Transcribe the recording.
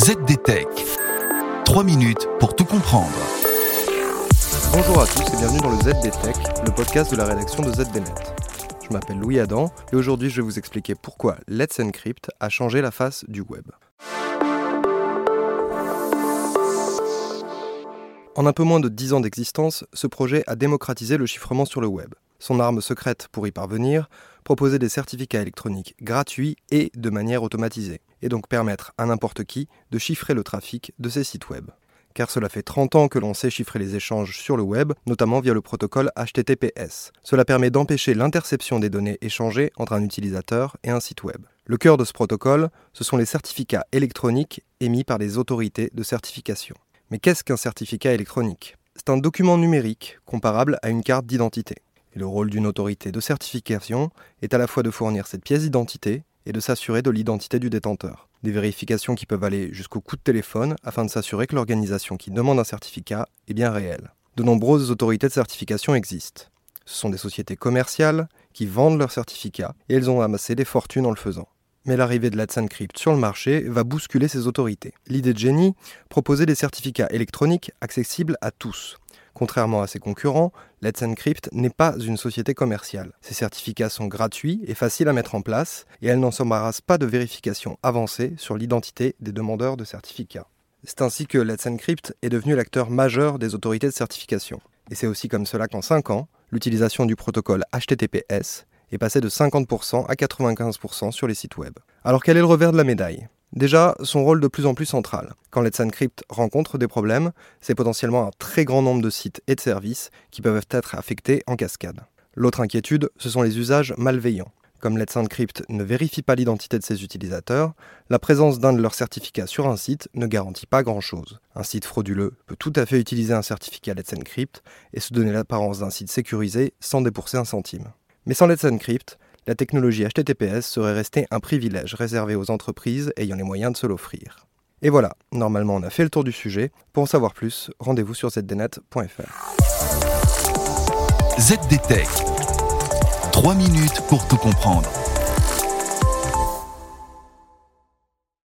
ZDTech. 3 minutes pour tout comprendre. Bonjour à tous et bienvenue dans le ZDTech, le podcast de la rédaction de ZDNet. Je m'appelle Louis Adam et aujourd'hui je vais vous expliquer pourquoi Let's Encrypt a changé la face du web. En un peu moins de 10 ans d'existence, ce projet a démocratisé le chiffrement sur le web. Son arme secrète pour y parvenir, proposer des certificats électroniques gratuits et de manière automatisée, et donc permettre à n'importe qui de chiffrer le trafic de ses sites web. Car cela fait 30 ans que l'on sait chiffrer les échanges sur le web, notamment via le protocole HTTPS. Cela permet d'empêcher l'interception des données échangées entre un utilisateur et un site web. Le cœur de ce protocole, ce sont les certificats électroniques émis par les autorités de certification. Mais qu'est-ce qu'un certificat électronique? C'est un document numérique comparable à une carte d'identité. Le rôle d'une autorité de certification est à la fois de fournir cette pièce d'identité et de s'assurer de l'identité du détenteur. Des vérifications qui peuvent aller jusqu'au coup de téléphone afin de s'assurer que l'organisation qui demande un certificat est bien réelle. De nombreuses autorités de certification existent. Ce sont des sociétés commerciales qui vendent leurs certificats et elles ont amassé des fortunes en le faisant. Mais l'arrivée de Let's Encrypt sur le marché va bousculer ces autorités. L'idée de Jenny, proposer des certificats électroniques accessibles à tous. Contrairement à ses concurrents, Let's Encrypt n'est pas une société commerciale. Ces certificats sont gratuits et faciles à mettre en place, et elle n'en s'embarrasse pas de vérification avancée sur l'identité des demandeurs de certificats. C'est ainsi que Let's Encrypt est devenu l'acteur majeur des autorités de certification. Et c'est aussi comme cela qu'en 5 ans, l'utilisation du protocole HTTPS est passé de 50% à 95% sur les sites web. Alors quel est le revers de la médaille? Déjà, son rôle de plus en plus central. Quand Let's Encrypt rencontre des problèmes, c'est potentiellement un très grand nombre de sites et de services qui peuvent être affectés en cascade. L'autre inquiétude, ce sont les usages malveillants. Comme Let's Encrypt ne vérifie pas l'identité de ses utilisateurs, la présence d'un de leurs certificats sur un site ne garantit pas grand-chose. Un site frauduleux peut tout à fait utiliser un certificat Let's Encrypt et se donner l'apparence d'un site sécurisé sans débourser un centime. Mais sans Let's Encrypt, la technologie HTTPS serait restée un privilège réservé aux entreprises ayant les moyens de se l'offrir. Et voilà, normalement on a fait le tour du sujet. Pour en savoir plus, rendez-vous sur zdnet.fr. ZDTech. 3 minutes pour tout comprendre.